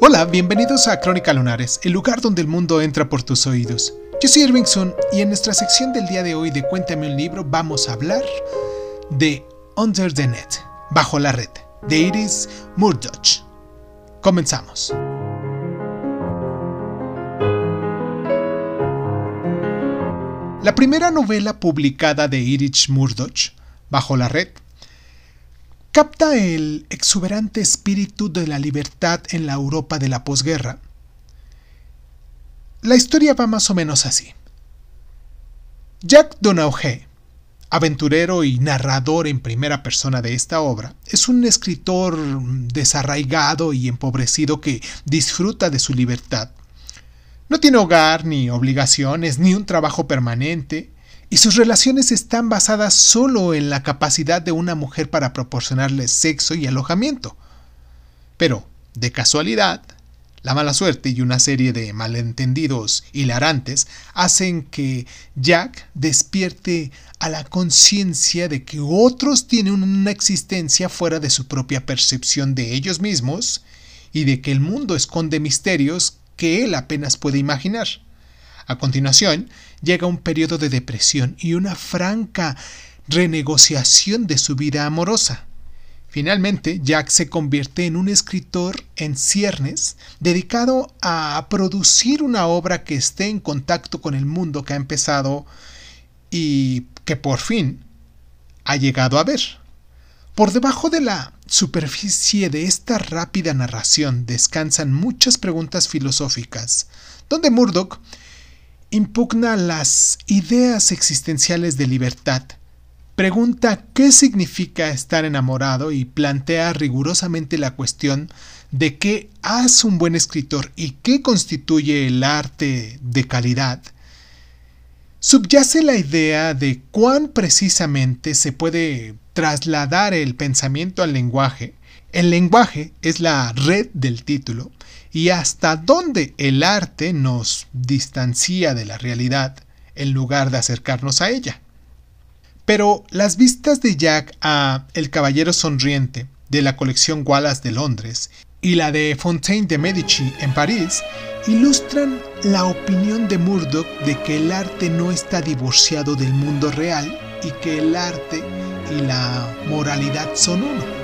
Hola, bienvenidos a Crónica Lunares, el lugar donde el mundo entra por tus oídos. Yo soy Irving Sun y en nuestra sección del día de hoy de Cuéntame un libro vamos a hablar de Under the Net, Bajo la Red, de Iris Murdoch. Comenzamos. La primera novela publicada de Iris Murdoch, Bajo la Red, capta el exuberante espíritu de la libertad en la Europa de la posguerra. La historia va más o menos así. Jack Donauhe, aventurero y narrador en primera persona de esta obra, es un escritor desarraigado y empobrecido que disfruta de su libertad. No tiene hogar, ni obligaciones, ni un trabajo permanente, y sus relaciones están basadas solo en la capacidad de una mujer para proporcionarle sexo y alojamiento. Pero, de casualidad, la mala suerte y una serie de malentendidos hilarantes hacen que Jack despierte a la conciencia de que otros tienen una existencia fuera de su propia percepción de ellos mismos y de que el mundo esconde misterios que él apenas puede imaginar. A continuación, llega un periodo de depresión y una franca renegociación de su vida amorosa. Finalmente, Jack se convierte en un escritor en ciernes, dedicado a producir una obra que esté en contacto con el mundo que ha empezado y que por fin ha llegado a ver. Por debajo de la superficie de esta rápida narración descansan muchas preguntas filosóficas, donde Murdoch impugna las ideas existenciales de libertad, pregunta qué significa estar enamorado y plantea rigurosamente la cuestión de qué hace un buen escritor y qué constituye el arte de calidad, subyace la idea de cuán precisamente se puede trasladar el pensamiento al lenguaje. El lenguaje es la red del título y hasta dónde el arte nos distancia de la realidad en lugar de acercarnos a ella. Pero las vistas de Jack a El Caballero Sonriente de la colección Wallace de Londres y la de Fontaine de Medici en París ilustran la opinión de Murdoch de que el arte no está divorciado del mundo real y que el arte y la moralidad son uno.